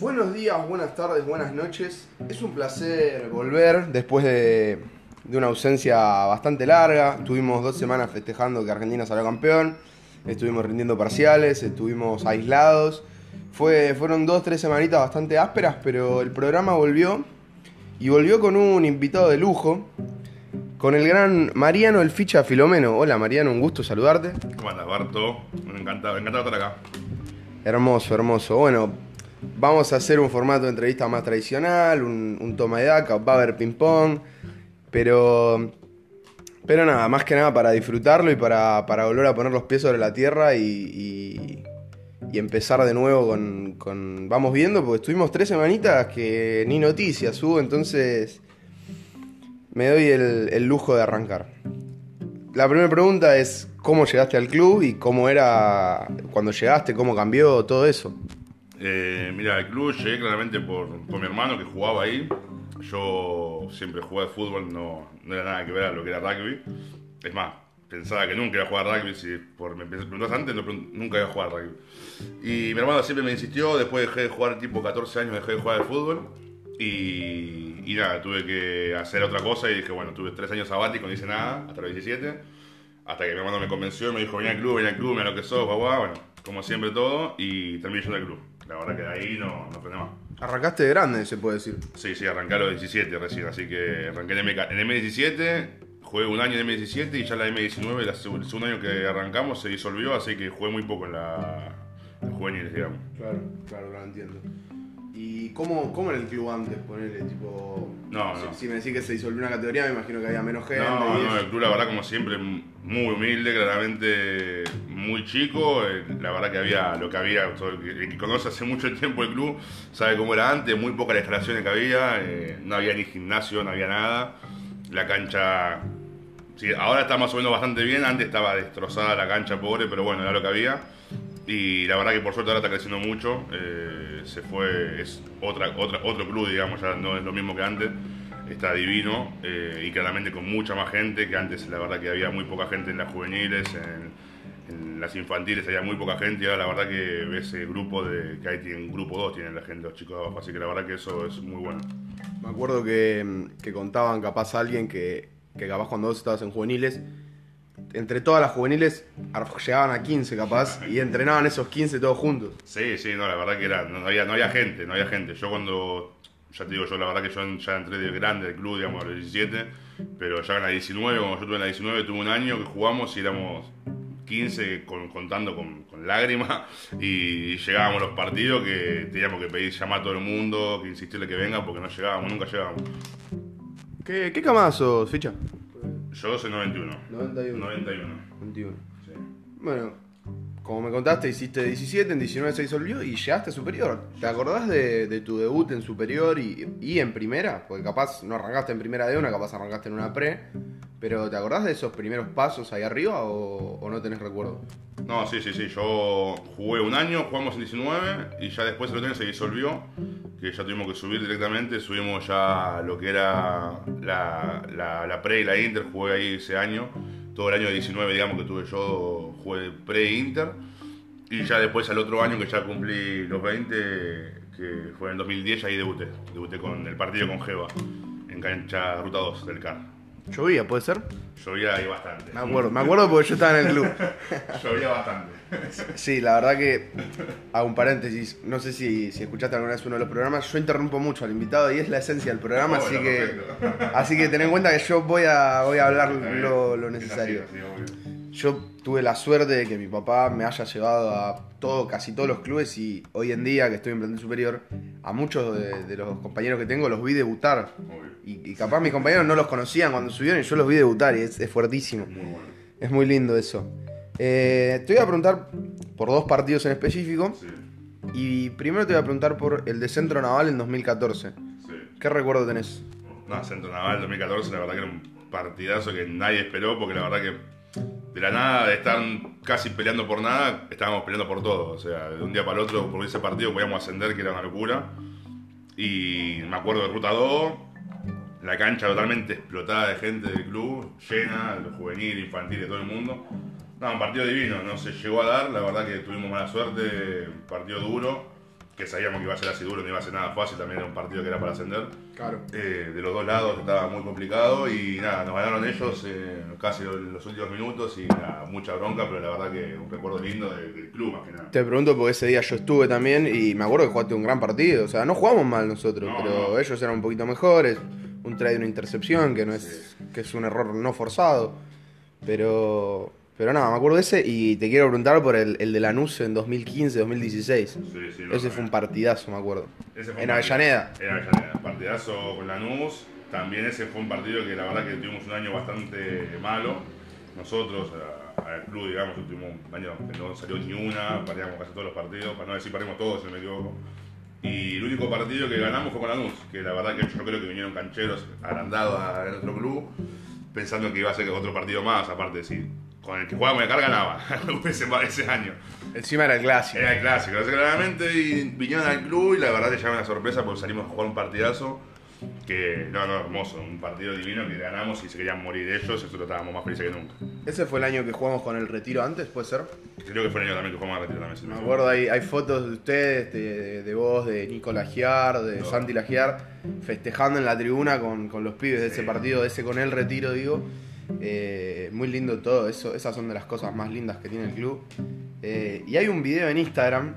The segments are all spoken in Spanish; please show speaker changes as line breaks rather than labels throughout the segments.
Buenos días, buenas tardes, buenas noches. Es un placer volver después de, de una ausencia bastante larga. Estuvimos dos semanas festejando que Argentina salió campeón. Estuvimos rindiendo parciales, estuvimos aislados. Fue, fueron dos, tres semanitas bastante ásperas, pero el programa volvió. Y volvió con un invitado de lujo. Con el gran Mariano El Ficha Filomeno. Hola Mariano, un gusto saludarte.
¿Cómo andas, Barto? Me encanta, me encanta estar acá.
Hermoso, hermoso. Bueno, vamos a hacer un formato de entrevista más tradicional, un, toma de daca, va a haber ping-pong, pero, pero nada, más que nada para disfrutarlo y para, para volver a poner los pies sobre la tierra y empezar de nuevo con, con- Vamos viendo, porque estuvimos tres semanitas que ni noticias hubo, entonces me doy el, el lujo de arrancar. La primera pregunta es cómo llegaste al club y cómo era cuando llegaste, cómo cambió todo eso.
Eh, mira, al club llegué claramente por, por mi hermano que jugaba ahí. Yo siempre jugué al fútbol, no, no era nada que ver a lo que era rugby. Es más, pensaba que nunca iba a jugar rugby. Si por, me preguntas antes, no, nunca iba a jugar rugby. Y mi hermano siempre me insistió. Después dejé de jugar, tipo 14 años, dejé de jugar al fútbol. Y, nada, tuve que hacer otra cosa. Y dije, bueno, tuve 3 años sabáticos, no hice nada, hasta los 17. Hasta que mi hermano me convenció y me dijo, ven al club, ven al club, mira lo que sos, guau. Bueno, como siempre todo. Y terminé yendo al club. La verdad que de ahí no, no aprendí más.
Arrancaste de grande, se puede decir.
Sí, sí, arranqué a los 17 recién, así que arranqué en, MK en M17, jugué un año en M17 y ya la M19, el seg- el segundo año que arrancamos, se disolvió, así que jugué muy poco en la, en juveniles, digamos.
Claro, claro, lo entiendo. ¿Y cómo, cómo era el club antes? Ponele, tipo.
No,
si,
no.
si me decís que se disolvió una categoría, me imagino que había menos gente.
No,
y
no, el club la verdad como siempre muy humilde, claramente muy chico, eh, la verdad que había lo que había, el que, el que conoce hace mucho tiempo el club sabe cómo era antes, muy pocas las instalaciones que había, eh, no había ni gimnasio, no había nada, la cancha, sí, ahora está más o menos bastante bien, antes estaba destrozada la cancha pobre, pero bueno, era lo que había. Y la verdad que por suerte ahora está creciendo mucho. eh, se fue, es otra, otra, otro club, digamos, ya no es lo mismo que antes. Está divino eh, y claramente con mucha más gente que antes. La verdad que había muy poca gente en las juveniles, en, las infantiles había muy poca gente. Y ahora la verdad que ves el grupo de que ahí tienen grupo 2, tienen la gente, los chicos de abajo. Así que la verdad que eso es muy bueno.
Me acuerdo que, que contaban capaz a alguien que, que capaz cuando vos estabas en juveniles, entre todas las juveniles llegaban a 15 capaz y entrenaban esos 15 todos juntos.
Sí, sí, no, la verdad que era, no, había, no había gente, no había gente. Yo cuando, ya te digo, yo la verdad que yo ya entré de grande del club, digamos, a los 17, pero ya en la 19, cuando yo tuve en la 19, tuve un año que jugamos y éramos 15 con- contando con, con lágrimas y llegábamos a los partidos que teníamos que pedir llamar a todo el mundo, que insistirle que venga porque no llegábamos, nunca llegábamos.
¿Qué, qué camada sos, ficha?
Yo soy 91.
91.
91.
21.
sí.
Bueno, como me contaste, hiciste 17, en 19 se disolvió y llegaste a superior. ¿Te acordás de, tu debut en superior y, en primera? Porque capaz no arrancaste en primera de una, capaz arrancaste en una pre. Pero ¿te acordás de esos primeros pasos ahí arriba o, o no tenés recuerdo?
No, sí, sí, sí. Yo jugué un año, jugamos en 19 y ya después el otro año se disolvió, que ya tuvimos que subir directamente. Subimos ya lo que era la, la, la pre y la inter, jugué ahí ese año. Todo el año de 19, digamos, que tuve yo, jugué pre e inter. Y ya después al otro año que ya cumplí los 20, que fue en el 2010, ahí debuté. Debuté con el partido con Geva, en cancha Ruta 2 del CAR.
¿Llovía, puede ser?
Llovía ahí bastante.
Me acuerdo, me acuerdo porque yo estaba en el club.
Llovía bastante.
Sí, la verdad que hago un paréntesis. No sé si, si escuchaste alguna vez uno de los programas. Yo interrumpo mucho al invitado y es la esencia del programa,
Oh,
así que
perfecto.
así que ten en cuenta que yo voy a, voy a hablar lo, lo
Es
necesario.
así, así.
Yo tuve la suerte de que mi papá me haya llevado a todo, casi todos los clubes y hoy en día que estoy en plantel superior, a muchos de, de los compañeros que tengo los vi debutar. Y, y capaz mis compañeros no los conocían cuando subieron y yo los vi debutar y es, es fuertísimo.
Muy bueno.
Es muy lindo eso. Eh, te voy a preguntar por dos partidos en específico.
Sí,
Y primero te voy a preguntar por el de Centro Naval en 2014.
sí.
¿Qué recuerdo tenés?
No, Centro Naval 2014, la verdad que era un partidazo que nadie esperó, porque la verdad que de la nada, de estar casi peleando por nada, estábamos peleando por todo. O sea, de un día para el otro, por ese partido podíamos ascender, que era una locura. Y me acuerdo de Ruta 2, la cancha totalmente explotada de gente del club, llena, los juveniles, infantiles, todo el mundo. No, un partido divino, no se llegó a dar, la verdad que tuvimos mala suerte, un partido duro, que sabíamos que iba a ser así duro, no iba a ser nada fácil, también era un partido que era para ascender.
Claro.
Eh, de los dos lados estaba muy complicado y nada, nos ganaron ellos eh, casi en los últimos minutos y nada, mucha bronca, pero la verdad que un recuerdo lindo del, del club más que nada.
Te pregunto porque ese día yo estuve también y me acuerdo que jugaste un gran partido. O sea, no jugamos mal nosotros,
No,
pero
no.
ellos eran un poquito mejores. Un try de una intercepción, que no es, que es un error no forzado. Pero, pero nada, me acuerdo de ese y te quiero preguntar por el, el de Lanús en 2015-2016.
Sí, sí, lo
Ese fue un partidazo, me acuerdo.
Ese fue
En Avellaneda.
En Avellaneda. Partidazo con Lanús. También ese fue un partido que la verdad que tuvimos un año bastante malo. Nosotros, al club, digamos, tuvimos un año que no salió ni una, perdíamos casi todos los partidos, para no decir perdimos todos, si no me equivoco. Y el único partido que ganamos fue con Lanús, que la verdad que yo creo que vinieron cancheros agrandados a nuestro club, pensando que iba a ser otro partido más, aparte de si con el que jugaba con el CAR ganaba ese, ese año.
Encima era el clásico.
Era el clásico, claramente y vinieron al club y la verdad que llama una sorpresa porque salimos a jugar un partidazo que, no, no, hermoso, un partido divino que ganamos y se querían morir ellos, nosotros estábamos más felices que nunca.
Ese fue el año que jugamos con el retiro antes, ¿puede ser?
Creo que fue el año también que jugamos a retiro también.
Me acuerdo, hay, hay fotos de ustedes, de, de- de vos, de Nico Lagiar, de
No.
Santi Lagiar, festejando en la tribuna con, con los pibes de ese partido, de ese con el retiro, digo. Eh, muy lindo todo, eso, esas son de las cosas más lindas que tiene el club. Eh, y hay un video en Instagram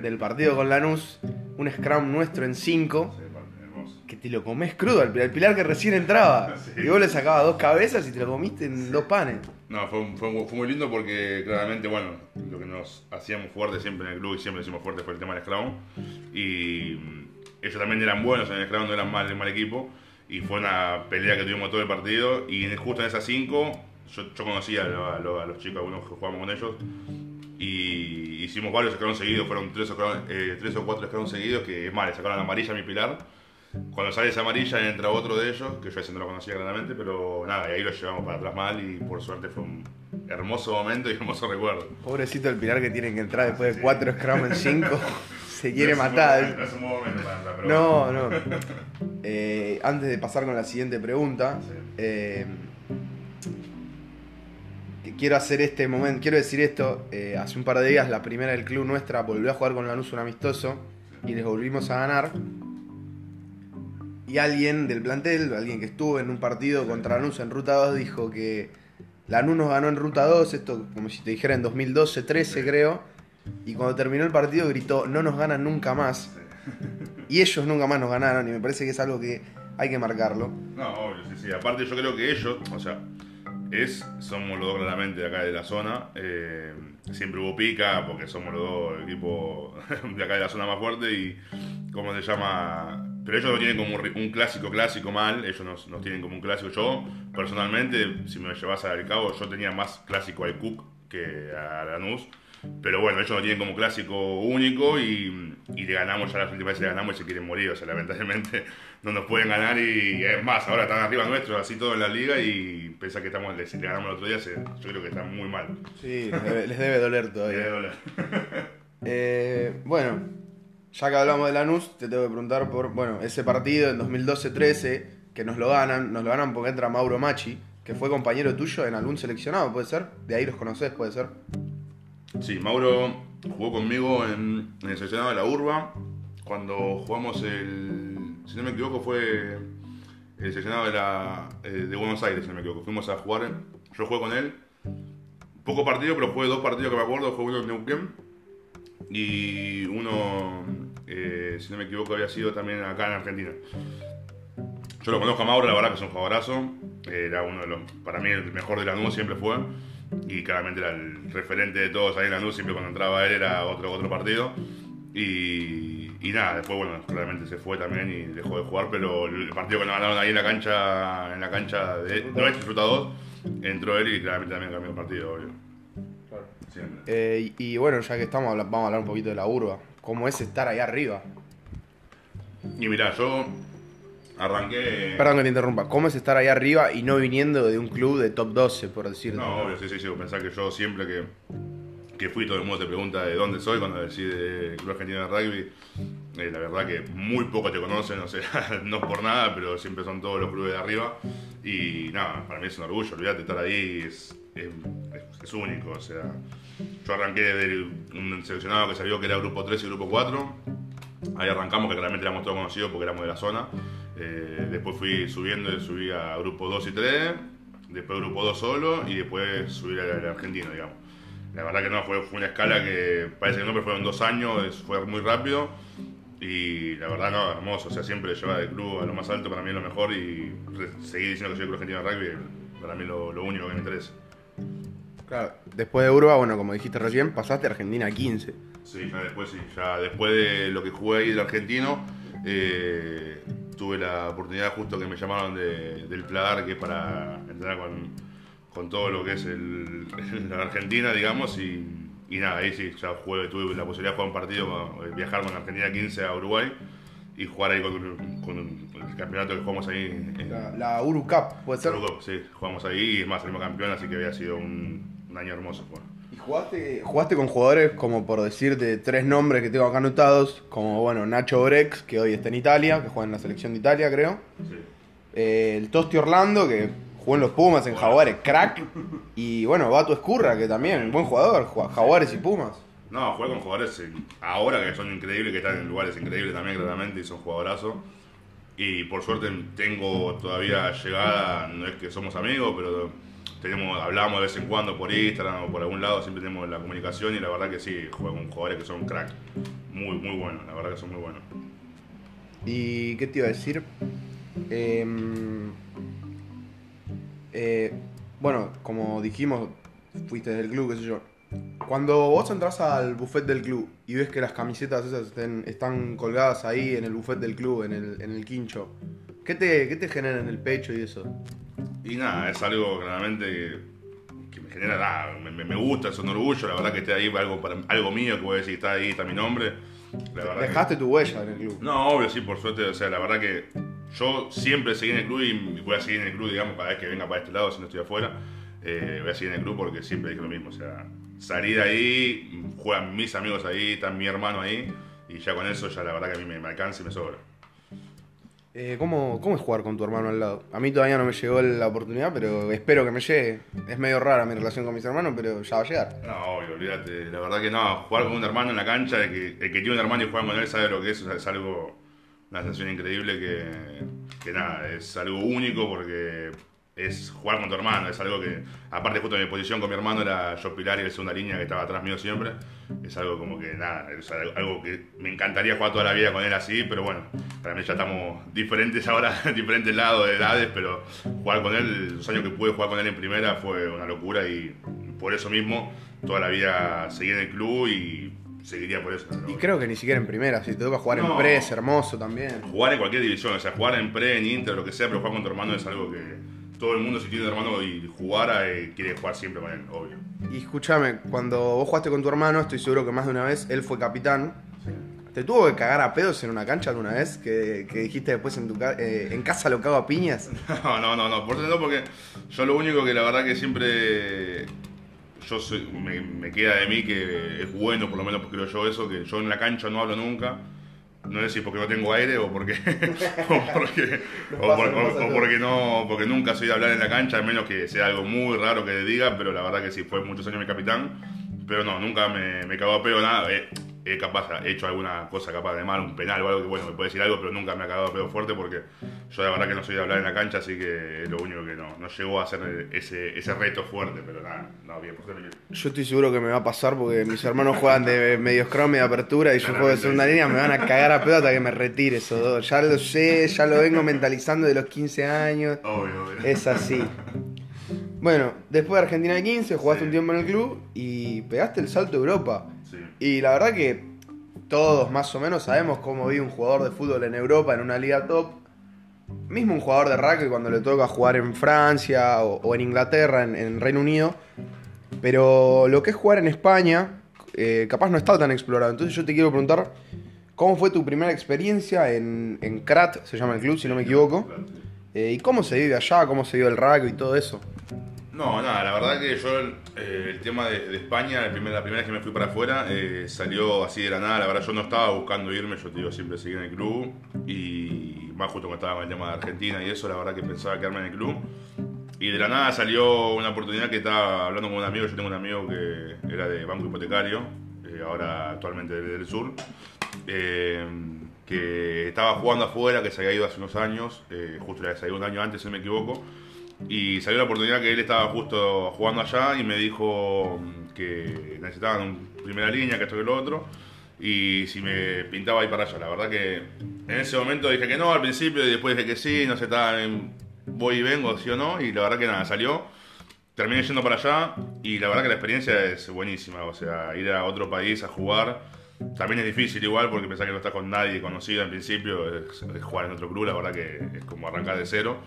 del partido con Lanús, un scrum nuestro en 5,
Sí, parte, hermoso.
que te lo comés crudo, al el pilar que recién entraba.
Sí.
Y vos le sacabas dos cabezas y te lo comiste en dos panes.
No, fue, fue, fue muy lindo porque claramente, bueno, lo que nos hacíamos fuerte siempre en el club y siempre hicimos fuerte fue el tema del Scrum. Y ellos también eran buenos en el Scrum, no eran mal, mal equipo. Y fue una pelea que tuvimos todo el partido. Y justo en esas cinco, yo, yo conocía a, lo- a lo- a los chicos, algunos que jugamos con ellos. Y hicimos varios scrums seguidos, fueron tres o, scrum- eh, tres o cuatro scrums seguidos. Que es más, le sacaron la amarilla a mi pilar. Cuando sale esa amarilla entra otro de ellos, que yo ese no lo conocía claramente, pero nada, y ahí lo llevamos para atrás mal y por suerte fue un hermoso momento y hermoso recuerdo.
Pobrecito el pilar que tiene que entrar después de cuatro scrum en 5. Se quiere
No
matar.
No es un buen momento para entrar, pero
No, no. Eh, antes de pasar con la siguiente pregunta,
Sí.
eh, quiero hacer este momento, quiero decir esto. eh, hace un par de días la primera del club nuestra volvió a jugar con Lanús un amistoso y les volvimos a ganar. Y alguien del plantel, alguien que estuvo en un partido contra Lanús en Ruta 2, dijo que Lanús nos ganó en Ruta 2, esto como si te dijera en 2012-13 creo, y cuando terminó el partido gritó, no nos ganan nunca más. Y ellos nunca más nos ganaron y me parece que es algo que hay que marcarlo.
No, obvio, sí, sí. Aparte yo creo que ellos, o sea, es, somos los dos claramente de acá de la zona. eh, siempre hubo pica porque somos los dos equipos de acá de la zona más fuerte y, ¿cómo se llama? Pero ellos no tienen como un clásico clásico mal, ellos nos, nos tienen como un clásico. Yo, personalmente, si me llevas al cabo, yo tenía más clásico al Cook que a Lanús. Pero bueno, ellos no tienen como clásico único y, y le ganamos ya las últimas veces le ganamos y se quieren morir. O sea, lamentablemente no nos pueden ganar y es más, ahora están arriba nuestros, así todo en la liga y pensar que estamos, si le ganamos el otro día, se- yo creo que están muy mal.
Sí, les debe, les debe doler
Debe
todavía.
doler.
Eh, bueno, ya que hablamos de Lanús, te tengo que preguntar por, bueno, ese partido en 2012-13, que nos lo ganan, nos lo ganan porque entra Mauro Machi, que fue compañero tuyo en algún seleccionado, ¿puede ser? De ahí los conoces, ¿puede ser?
Sí, Mauro jugó conmigo en, el seleccionado de la Urba cuando jugamos el, si no me equivoco, fue el seleccionado de, la, eh, de Buenos Aires, si no me equivoco. Fuimos a jugar, yo jugué con él, poco partido, pero jugué dos partidos que me acuerdo, fue uno en Neuquén y uno, eh, si no me equivoco, había sido también acá en Argentina. Yo lo conozco a Mauro, la verdad que es un jugadorazo. Era uno de los, para mí, el mejor de Lanús siempre fue. Y claramente era el referente de todos ahí en Lanús. Siempre cuando entraba él era otro, otro partido. Y, y nada, después, bueno, claramente se fue también y dejó de jugar. Pero el partido que nos ganaron ahí en la cancha, en la cancha de Nuestra Ruta 2, entró él y claramente también cambió el partido, obvio. Siempre.
Eh, y, y bueno, ya que estamos, vamos a hablar un poquito de la urba. ¿Cómo es estar ahí arriba?
Y mirá, yo arranqué.
Perdón que te interrumpa. ¿Cómo es estar ahí arriba y no viniendo de un club de top 12, por decirlo?
No, obvio, sí, sí, sí. Pensar que yo siempre que, que fui, todo el mundo te pregunta de dónde soy cuando decide el Club Argentino de Rugby. Eh, la verdad que muy pocos te conocen, o sea, no por nada, pero siempre son todos los clubes de arriba. Y nada, para mí es un orgullo, olvídate, estar ahí es, es, único. O sea, yo arranqué de un seleccionado que salió que era grupo 3 y grupo 4. Ahí arrancamos, que realmente éramos todos conocidos porque éramos de la zona. Eh, después fui subiendo, subí a grupo 2 y 3, después grupo 2 solo y después subí al argentino, digamos. La verdad que no, fue, fue una escala que parece que no, pero fueron dos años, fue muy rápido. Y la verdad, no, hermoso. O sea, siempre llevar el club a lo más alto para mí es lo mejor. Y seguir diciendo que soy el club argentino de rugby, para mí lo, lo único que me interesa.
Claro, después de Urba, bueno, como dijiste recién, pasaste a Argentina 15.
Sí, ya después sí. Ya después de lo que jugué ahí del argentino, eh, tuve la oportunidad justo que me llamaron de, del Pladar, que es para entrenar con, con todo lo que es el, la Argentina, digamos, y, y nada, ahí sí, ya jugué, tuve la posibilidad de jugar un partido, eh, viajar con Argentina 15 a Uruguay y jugar ahí con, con el campeonato que jugamos ahí. En,
La, la Uru Cup, ¿puede ser?
Uruguay, sí, jugamos ahí y es más, salimos campeón, así que había sido un, un año hermoso. Bueno.
¿Y jugaste, jugaste con jugadores, como por decirte, tres nombres que tengo acá anotados, como, bueno, Nacho Brex, que hoy está en Italia, que juega en la selección de Italia, creo.
Sí.
Eh, el Tosti Orlando, que jugó en los Pumas, en Jaguares, crack. Y, bueno, Bato Escurra, que también, buen jugador, juega Jaguares y Pumas.
No, juego con jugadores eh, ahora que son increíbles, que están en lugares increíbles también, claramente, y son jugadorazos. Y por suerte tengo todavía llegada, no es que somos amigos, pero tenemos, hablamos de vez en cuando por Instagram o por algún lado, siempre tenemos la comunicación y la verdad que sí, juego con jugadores que son crack. Muy, muy buenos, la verdad que son muy buenos.
¿Y qué te iba a decir? Em, eh, bueno, como dijimos, fuiste del club, qué sé yo. Cuando vos entras al buffet del club y ves que las camisetas esas están colgadas ahí en el buffet del club, en el, en el quincho, ¿qué te, ¿qué te genera en el pecho y eso?
Y nada, es algo claramente que, que me genera nada, me, gusta, es un orgullo, la verdad que esté ahí algo, para, algo mío, que voy a decir, está ahí, está mi nombre. La verdad que-
Dejaste tu huella en el club.
No, obvio, sí, por suerte. O sea, la verdad que yo siempre seguí en el club y voy a seguir en el club, digamos, cada vez que venga para este lado, si no estoy afuera. eh, voy a seguir en el club porque siempre dije lo mismo. O sea, salir de ahí, juegan mis amigos ahí, está mi hermano ahí. Y ya con eso, ya la verdad que a mí me, me alcanza y me sobra.
Eh, ¿cómo, ¿Cómo es jugar con tu hermano al lado? A mí todavía no me llegó la oportunidad, pero espero que me llegue. Es medio rara mi relación con mis hermanos, pero ya va a llegar.
No, obvio, olvídate. La verdad que no, jugar con un hermano en la cancha, el que, tiene un hermano y juega con él sabe lo que es. O sea, es algo, una sensación increíble que, que nada, es algo único porque es jugar con tu hermano. Es algo que, aparte, justo mi posición con mi hermano era yo pilar y el segunda línea que estaba atrás mío siempre. Es algo como que nada, es algo que me encantaría jugar toda la vida con él así, pero bueno, para mí ya estamos diferentes ahora, diferentes lados de edades, pero jugar con él, los años que pude jugar con él en primera fue una locura y por eso mismo toda la vida seguí en el club y seguiría por eso.
Y creo que ni siquiera en primera, si te toca jugar en
No.
pre es hermoso también.
Jugar en cualquier división, o sea, jugar en pre, en inter, lo que sea, pero jugar con tu hermano es algo que todo el mundo si tiene un hermano y jugara eh, quiere jugar siempre con él, obvio.
Y escúchame, cuando vos jugaste con tu hermano, estoy seguro que más de una vez él fue capitán. ¿Te tuvo que cagar a pedos en una cancha alguna vez? Que, que dijiste después en tu ca- eh, en casa lo cago a piñas.
No, no, no, no, por eso no, porque yo lo único que la verdad que siempre yo soy- me, me queda de mí que es bueno, por lo menos creo yo eso, que yo en la cancha no hablo nunca. No sé si porque no tengo aire o porque o porque o por- porque no porque nunca soy de hablar en la cancha, a menos que sea algo muy raro que le diga, pero la verdad que sí fue muchos años mi capitán, pero no, nunca me, me cagó a pedo nada. Eh, he capaz he hecho alguna cosa capaz de mal, un penal o algo que bueno, me puede decir algo, pero nunca me ha cagado a pedo fuerte porque yo la verdad que no soy de hablar en la cancha, así que es lo único que no, no llegó a ser ese, ese reto fuerte, pero nada, no, bien, por bien.
Yo estoy seguro que me va a pasar porque mis hermanos juegan de medio scrum de apertura y yo juego de segunda línea, me van a cagar a pedo hasta que me retire esos dos. Ya lo sé, ya lo vengo mentalizando de los 15 años.
Obvio, obvio.
Es así. Bueno, después de Argentina de 15, jugaste
Sí.
un tiempo en el club y pegaste el salto a Europa.
Sí.
Y la verdad que todos más o menos sabemos cómo vive un jugador de fútbol en Europa, en una liga top. Mismo un jugador de rugby cuando le toca jugar en Francia o, o en Inglaterra, en, en Reino Unido. Pero lo que es jugar en España, eh, capaz no está tan explorado. Entonces yo te quiero preguntar, ¿cómo fue tu primera experiencia en, en Crat, se llama el club, si no me equivoco? Eh, ¿Y cómo se vive allá? ¿Cómo se vive el rugby y todo eso?
No, nada, la verdad que yo eh, el tema de, España, la primera, la primera vez que me fui para afuera, eh, salió así de la nada, la verdad yo no estaba buscando irme, yo te digo, siempre seguí en el club. Y más justo cuando estaba con el tema de Argentina y eso, la verdad que pensaba quedarme en el club. Y de la nada salió una oportunidad que estaba hablando con un amigo, yo tengo un amigo que era de banco hipotecario, eh, ahora actualmente del, sur, eh, que estaba jugando afuera, que se había ido hace unos años, eh, justo le había salido un año antes, si no me equivoco, y salió la oportunidad que él estaba justo jugando allá y me dijo que necesitaban un primera línea, que esto y lo otro, y si me pintaba ir para allá. La verdad que en ese momento dije que no al principio y después dije que sí, no sé, estaba en voy y vengo, sí o no, y la verdad que nada, salió. Terminé yendo para allá y la verdad que la experiencia es buenísima, o sea, ir a otro país a jugar también es difícil igual porque pensás que no estás con nadie conocido en principio, es, es jugar en otro club, la verdad que es como arrancar de cero.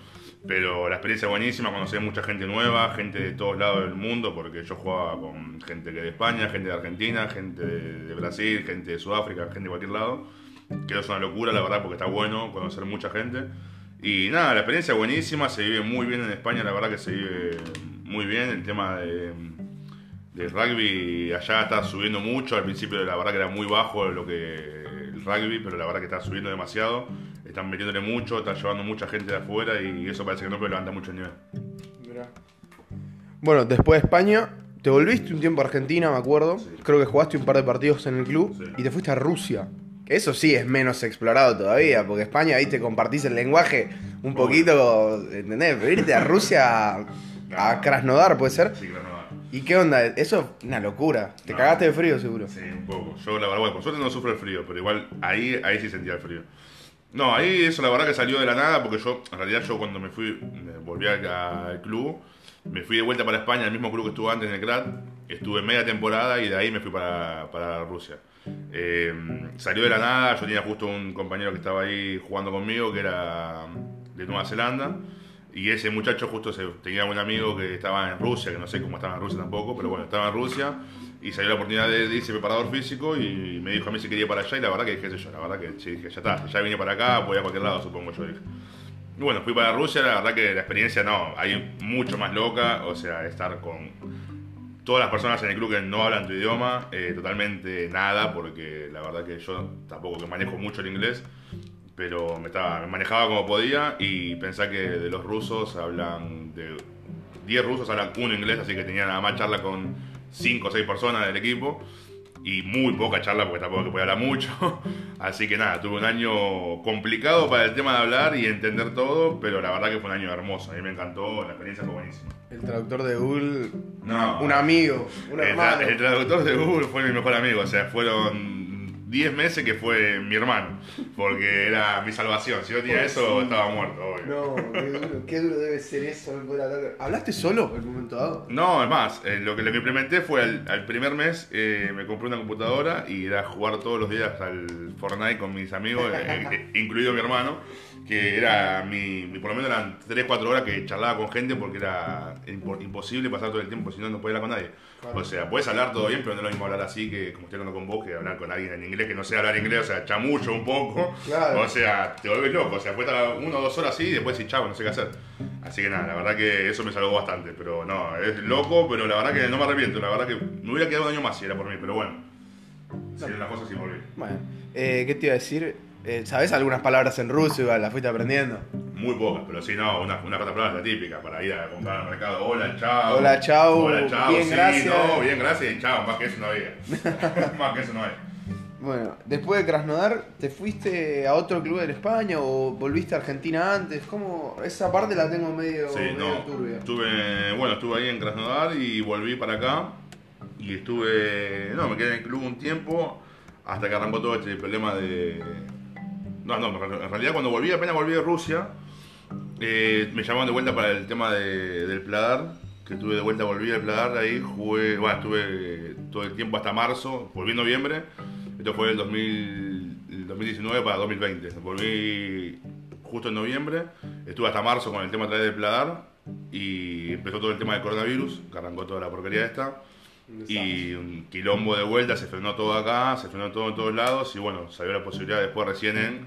Pero la experiencia es buenísima, conocí mucha gente nueva, gente de todos lados del mundo, porque yo jugaba con gente que de España, gente de Argentina, gente de, de Brasil, gente de Sudáfrica, gente de cualquier lado. Que es una locura, la verdad, porque está bueno conocer mucha gente. Y nada, la experiencia es buenísima, se vive muy bien en España, la verdad que se vive muy bien. El tema de, de rugby allá está subiendo mucho, al principio la verdad que era muy bajo lo que el rugby, pero la verdad que está subiendo demasiado. Están metiéndole mucho, están llevando mucha gente de afuera y eso parece que no puede levantar mucho el nivel.
Bueno, después de España, te volviste un tiempo a Argentina, me acuerdo.
Sí.
Creo que jugaste un par de partidos en el club
Sí.
y te fuiste a Rusia. Eso sí es menos explorado todavía, porque España ahí te compartís el lenguaje un poquito, ¿entendés? Pero irte a Rusia a, a Krasnodar, ¿puede ser?
Sí, no.
¿Y qué onda? Eso es una locura. Te
No.
cagaste de frío, seguro.
Sí, un poco. Yo la verdad, bueno, por suerte no sufro el frío, pero igual ahí, ahí sí sentía el frío. No, ahí eso la verdad que salió de la nada, porque yo, en realidad yo cuando me fui, me volví al, club, me fui de vuelta para España, el mismo club que estuve antes en el CRAT, estuve media temporada y de ahí me fui para, para Rusia. Eh, salió de la nada, yo tenía justo un compañero que estaba ahí jugando conmigo, que era de Nueva Zelanda, y ese muchacho justo se, tenía un amigo que estaba en Rusia, que no sé cómo estaba en Rusia tampoco, pero bueno, estaba en Rusia y salió la oportunidad de, de irse preparador físico y me dijo a mí si quería ir para allá y la verdad que dije yo, la verdad que sí, dije, ya está, ya vine para acá, voy a cualquier lado, supongo yo dije. Y bueno, fui para Rusia, la verdad que la experiencia no, hay mucho más loca, o sea, estar con todas las personas en el club que no hablan tu idioma, eh, totalmente nada, porque la verdad que yo tampoco que manejo mucho el inglés, pero me, estaba, me manejaba como podía y pensá que de los rusos hablan, de 10 rusos hablan un inglés, así que tenía nada más charla con 5 o 6 personas del equipo y muy poca charla porque tampoco que podía hablar mucho. Así que nada, tuve un año complicado para el tema de hablar y entender todo, pero la verdad que fue un año hermoso. A mí me encantó, la experiencia fue buenísima.
El traductor de Google,
No.
un amigo, un
El,
hermano.
el traductor de Google fue mi mejor amigo, o sea, fueron 10 meses que fue mi hermano, porque era mi salvación. Si no tenía eso, estaba muerto, obvio.
No, qué duro, qué duro debe ser eso. no poder hablar. ¿Hablaste solo en un momento dado?
No, es más, eh, lo, que, lo que implementé fue al, al primer mes eh, me compré una computadora y era jugar todos los días al Fortnite con mis amigos, eh, eh, incluido mi hermano, que era mi, mi- por lo menos eran 3-4 horas que charlaba con gente porque era impo- imposible pasar todo el tiempo, si no, no podía hablar con nadie.
Claro.
O sea, puedes hablar todo bien, pero no es lo mismo hablar así que como estoy hablando con vos, que hablar con alguien en inglés que no sé hablar inglés, o sea, chamullo un poco.
Claro.
O sea, te vuelves loco, o sea, puedes estar una o dos horas así y después decís, chavo, no sé qué hacer. Así que nada, la verdad que eso me salvó bastante, pero no, es loco, pero la verdad que no me arrepiento, la verdad que me hubiera quedado un año más si era por mí, pero bueno. Serían las cosas y volví.
Bueno, eh, ¿qué te iba a decir? Eh, ¿Sabes algunas palabras en ruso? Igual, las fuiste aprendiendo.
Muy pocas, pero sí, no, una, una cuantas palabras la típica para ir a comprar al mercado. Hola, chao.
Hola, chao,
Hola, chao.
bien,
sí,
gracias.
no, bien, gracias y chao. Más que eso no había. más que eso no hay.
Bueno, después de Krasnodar, ¿te fuiste a otro club en España o volviste a Argentina antes? ¿Cómo? Esa parte la tengo medio,
Sí,
medio
no.
turbia.
Estuve, bueno, estuve ahí en Krasnodar y volví para acá. Y estuve, no, me quedé en el club un tiempo hasta que arrancó todo este problema de... No, no, en realidad cuando volví, apenas volví de Rusia, eh, me llamaron de vuelta para el tema de- del Pladar, que estuve de vuelta, volví al Pladar, ahí jugué, bueno, estuve todo el tiempo hasta marzo, volví en noviembre, esto fue el, 2000, el 2019 para 2020, volví justo en noviembre, estuve hasta marzo con el tema a través del Pladar y empezó todo el tema del coronavirus, que arrancó toda la porquería esta. Y un quilombo de vuelta, se frenó todo acá, se frenó todo en todos lados y bueno, salió la posibilidad después recién en,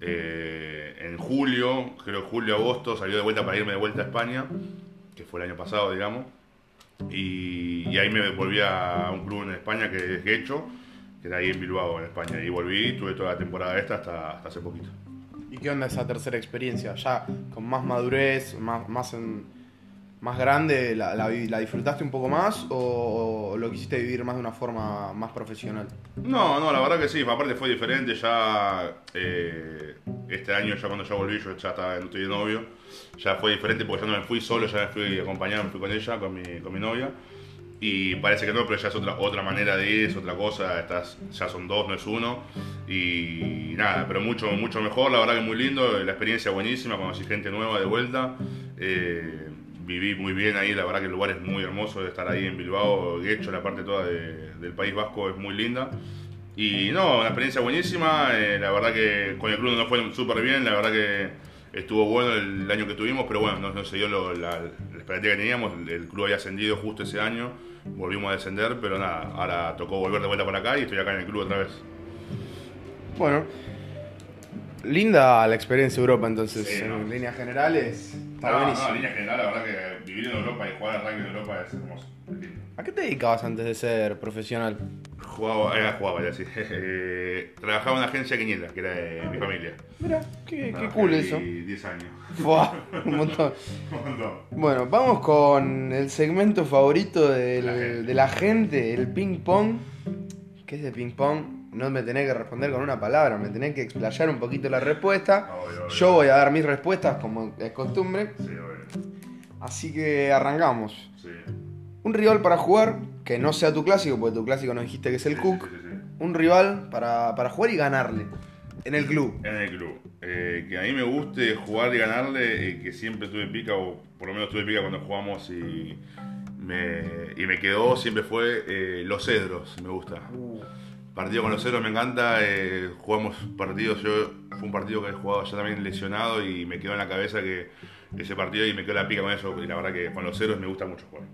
eh, en julio, creo julio, agosto, salió de vuelta para irme de vuelta a España, que fue el año pasado, digamos. Y, y ahí me volví a un club en España que es Gecho, que era ahí en Bilbao, en España. Y volví, tuve toda la temporada esta hasta, hasta hace poquito.
¿Y qué onda esa tercera experiencia? Ya con más madurez, más, más en, más grande, la, la la disfrutaste un poco más o, o lo quisiste vivir más de una forma más profesional?
No, no, la verdad que sí, aparte fue diferente, ya eh, este año, ya cuando ya volví, yo ya estaba, no estoy de novio, ya fue diferente porque ya no me fui solo, ya me fui acompañado, me fui con ella, con mi, con mi novia, y parece que no, pero ya es otra, otra manera de ir, es otra cosa, estás, ya son dos, no es uno, y nada, pero mucho, mucho mejor, la verdad que muy lindo, la experiencia buenísima, conocí gente nueva de vuelta, eh, viví muy bien ahí, la verdad que el lugar es muy hermoso de estar ahí en Bilbao, Guecho, la parte toda de- del País Vasco es muy linda. Y no, una experiencia buenísima, eh, la verdad que con el club nos fue súper bien, la verdad que estuvo bueno el año que tuvimos, pero bueno, no, no se dio lo- la, la expectativa que teníamos, el, club había ascendido justo ese año, volvimos a descender, pero nada, ahora tocó volver de vuelta para acá y estoy acá en el club otra vez.
Bueno, linda la experiencia Europa entonces,
Sí,
en
¿no?
líneas generales. Está
No, no, en línea general, la verdad que vivir en Europa y jugar al rugby en Europa es hermoso. es lindo.
¿A qué te dedicabas antes de ser profesional?
Jugaba, eh, jugaba, ya sí. Eh, trabajaba en una agencia quiniela, que era de mi familia.
Mira, qué, cool eso.
10 años.
Buah, un montón.
Un montón.
Bueno, vamos con el segmento favorito del-
La gente.
de la gente, el ping pong. ¿Qué es de ping pong? No me tenés que responder con una palabra, me tenés que explayar un poquito la respuesta.
Obvio, obvio.
Yo voy a dar mis respuestas como es costumbre.
Sí, obvio.
Así que arrancamos.
Sí.
Un rival para jugar, que no sea tu clásico, porque tu clásico nos dijiste que es el
Sí,
Cook.
sí, sí, sí.
Un rival para, para jugar y ganarle. En el club.
En el club. Eh, que a mí me guste jugar y ganarle, y que siempre tuve pica, o por lo menos tuve pica cuando jugamos y me, y me quedó, siempre fue eh, Los Cedros, me gusta. Partido con los Cedros me encanta, eh, jugamos partidos, yo fue un partido que he jugado ya también lesionado y me quedó en la cabeza que ese partido y me quedó la pica con eso, y la verdad que con los Cedros me gusta mucho jugar.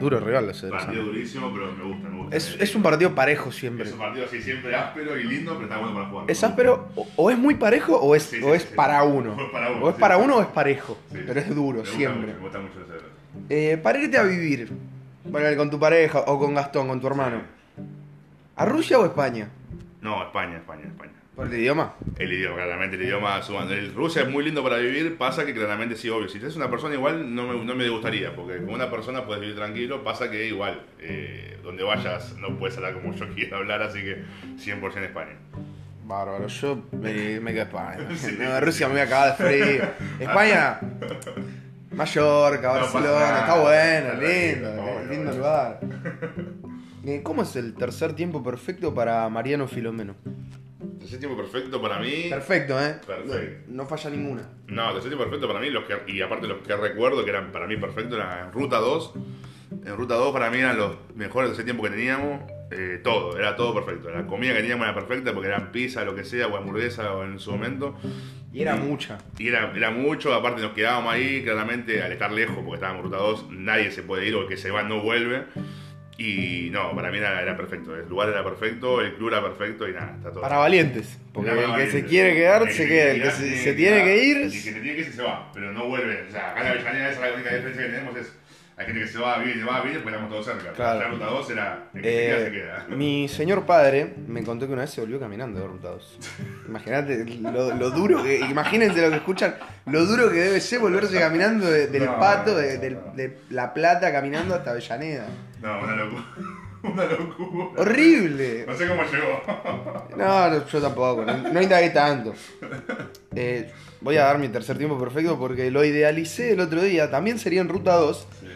Duro rival, Cedros,
Partido durísimo, pero me gusta, me gusta.
Es, es un partido parejo siempre.
Es un partido así siempre áspero y lindo, pero está bueno para jugar.
¿Es áspero o, o es muy parejo o es,
Sí, sí,
o es
sí.
para uno?
O es para uno,
O es para uno o es parejo. Pero es duro,
Me gusta
siempre.
mucho, me gusta mucho Cedros.
Eh, para irte a vivir, ponele, con tu pareja o con Gastón, con tu hermano. ¿A Rusia o España?
No, España, España, España.
¿Por el idioma?
El idioma, claramente, el idioma sumando. El Rusia es muy lindo para vivir, pasa que claramente sí, obvio. Si es una persona igual, no me, no me gustaría, porque con una persona puedes vivir tranquilo, pasa que igual, eh, donde vayas no puedes hablar como yo quiero hablar, así que 100% España.
Bárbaro, yo me, me quedo España.
Sí.
No, Rusia me voy a cagar de frío. España, Mallorca, Barcelona, está bueno, lindo, eh,
obvio,
lindo
obvio.
lugar. Eh, ¿Cómo es el tercer tiempo perfecto para Mariano Filomeno?
Ese tiempo perfecto para mí.
Perfecto, ¿eh?
Perfecto.
No, no falla ninguna.
No, ese tiempo perfecto para mí, los que, y aparte los que recuerdo que eran para mí perfectos, eran en Ruta 2. En Ruta 2 para mí eran los mejores de ese tiempo que teníamos. eh, todo, era todo perfecto. La comida que teníamos era perfecta porque eran pizza, lo que sea, o hamburguesa o en su momento.
Y era mucha.
Y era, era mucho, aparte nos quedábamos ahí, claramente al estar lejos, porque estábamos en Ruta 2, nadie se puede ir o el que se va no vuelve. Y no, para mí era, era perfecto, el lugar era perfecto, el club era perfecto y nada, está todo.
Para valientes. Porque el que se quiere quedar,
El
se
que
queda. El que se,
tiene
se tiene
quedar.
que ir.
El que se tiene que ir se va, pero no vuelve. O sea, acá en la Avellaneda esa es la única diferencia que tenemos es hay gente que se va, viene, va, viene, pues estamos todos cerca.
Claro.
La ruta 2 era el que se queda, se
Eh,
queda.
mi señor padre me contó que una vez se volvió caminando de Ruta 2. Imagínate lo, lo duro que. Imagínense lo que escuchan, lo duro que debe ser volverse caminando de- del
No,
pato,
no,
de,
no,
del-
no.
de La Plata, caminando hasta Avellaneda.
No, una locura. Una locura.
¡Horrible!
No sé cómo llegó.
No, yo tampoco, no, no indagué tanto. Eh, voy a dar mi tercer tiempo perfecto porque lo idealicé el otro día. También sería en Ruta 2.
Sí.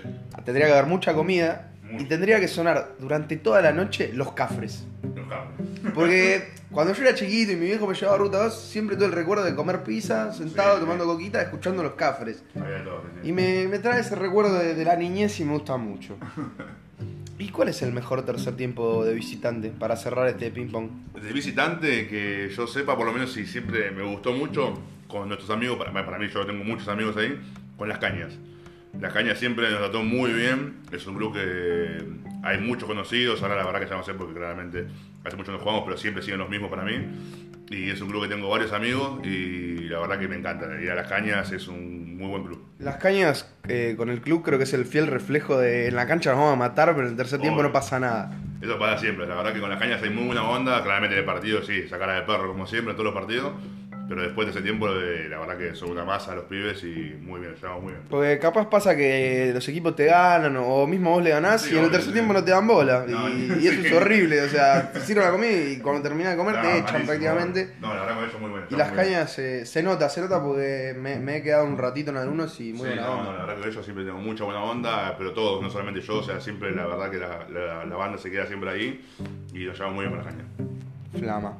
Tendría que haber mucha comida y
Mucho.
tendría que sonar durante toda la noche los cafres.
Los cables.
Porque cuando yo era chiquito y mi viejo me llevaba a Ruta 2, siempre tuve el recuerdo de comer pizza, sentado,
Sí,
tomando
sí.
coquita, escuchando los cafres.
Todo.
Y me, me trae ese recuerdo de, de la niñez y me gusta mucho. ¿Y cuál es el mejor tercer tiempo de visitante para cerrar este ping-pong?
De visitante, que yo sepa, por lo menos, y siempre me gustó mucho con nuestros amigos, para, para mí yo tengo muchos amigos ahí, con las cañas. Las cañas siempre nos trató muy bien, es un club que hay muchos conocidos, ahora la verdad que ya no sé porque claramente hace mucho no jugamos, pero siempre siguen los mismos para mí. Y es un club que tengo varios amigos y la verdad que me encanta. Ir a las cañas es un muy buen club.
Las cañas eh, con el club creo que es el fiel reflejo de en la cancha nos vamos a matar, pero en el tercer tiempo no pasa nada.
Eso para siempre, la verdad que con las cañas hay muy buena onda, claramente en el partido sí, sacar al perro como siempre en todos los partidos, Pero después de ese tiempo, eh, la verdad que son una masa los pibes y muy bien, estamos muy bien.
Porque capaz pasa que los equipos te ganan o mismo vos le ganás
Sí,
y en el tercer
sí.
tiempo no te dan bola.
No,
y, eso es horrible, o sea, te sirven la comida y cuando terminas de comer
No,
te echan prácticamente.
No, la verdad que ellos muy bien.
Y las cañas se, se nota, se nota porque me, me he quedado un ratito en algunos y muy buena
no,
onda.
no, la verdad que ellos siempre tengo mucha buena onda, pero todos, no solamente yo, o sea, siempre la verdad que la, la- la banda se queda siempre ahí y lo llevamos muy bien con la caña.
Flama.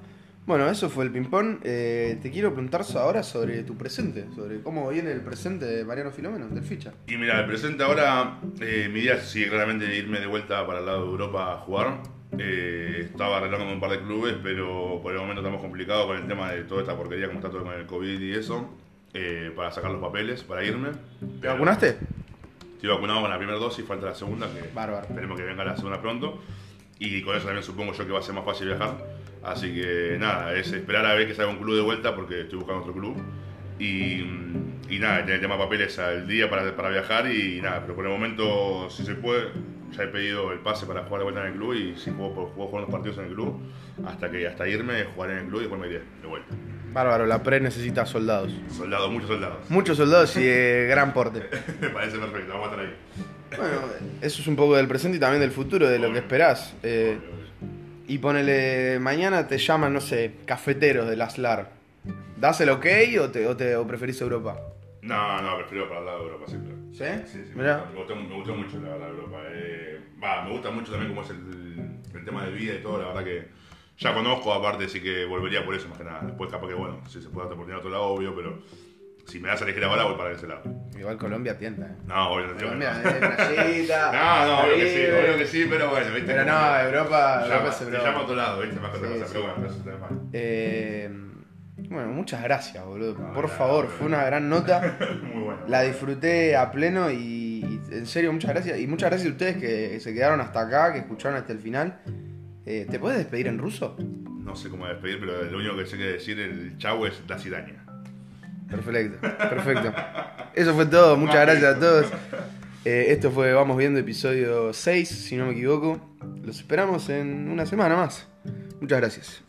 Bueno, eso fue el ping-pong. Eh, te quiero preguntar ahora sobre tu presente, sobre cómo viene el presente de Mariano Filomeno, del ficha.
Y mira, el presente ahora, eh, mi idea sigue claramente irme de vuelta para el lado de Europa a jugar. Eh, estaba arreglando con un par de clubes, pero por el momento estamos complicados con el tema de toda esta porquería, como está todo con el COVID y eso, eh, para sacar los papeles, para irme.
¿Te vacunaste?
Estoy vacunado con la primera dosis, falta la segunda, que
Bárbaro.
esperemos que venga la segunda pronto. Y con eso también supongo yo que va a ser más fácil viajar. Así que nada, es esperar a ver que salga un club de vuelta porque estoy buscando otro club. Y, y nada, el tema papeles al día para, para viajar y nada, pero por el momento, si se puede, ya he pedido el pase para jugar de vuelta en el club y si puedo, puedo jugar unos partidos en el club, hasta que hasta irme, jugar en el club y después me iré de vuelta.
Bárbaro, la pre necesita soldados.
Soldados, muchos soldados.
Muchos soldados y de gran porte.
me parece perfecto, vamos a estar ahí.
Bueno, eso es un poco del presente y también del futuro, de lo que esperás. Eh, y ponele, mañana te llaman, no sé, cafeteros de las LAR. ¿Das el ok o, te, o, te, o preferís Europa?
No, no, prefiero para el lado de Europa siempre.
¿Sí?
Sí, sí,
Mirá.
Me, gustó, me gustó mucho la verdad Europa. Eh, va, me gusta mucho también cómo es el, el tema de vida y todo, la verdad que ya conozco, aparte sí que volvería por eso más que nada. Después capaz que bueno, si se puede dar oportunidad a otro lado, obvio, pero si me das a elegir ahora voy para ese lado.
Igual Colombia tienta, ¿eh?
No, obvio, no
Colombia, playita.
No, no, obvio que sí, obvio que sí, pero bueno, viste.
Pero no, Europa,
te
Europa
llama,
es
te
Europa.
llama a otro lado, viste, más otra
Sí, sí.
pero bueno, eso está mal.
Eh, bueno, muchas gracias, boludo.
No,
Por
nada,
favor, fue una gran nota.
Muy bueno.
La disfruté a pleno y, y en serio, muchas gracias. Y muchas gracias a ustedes que se quedaron hasta acá, que escucharon hasta el final. Eh, ¿Te puedes despedir en ruso?
No sé cómo despedir, pero lo único que sé que decir el chau es la cidaña.
Perfecto, perfecto. Eso fue todo, muchas gracias a todos. Eh, esto fue Vamos Viendo episodio 6, si no me equivoco. Los esperamos en una semana más. Muchas gracias.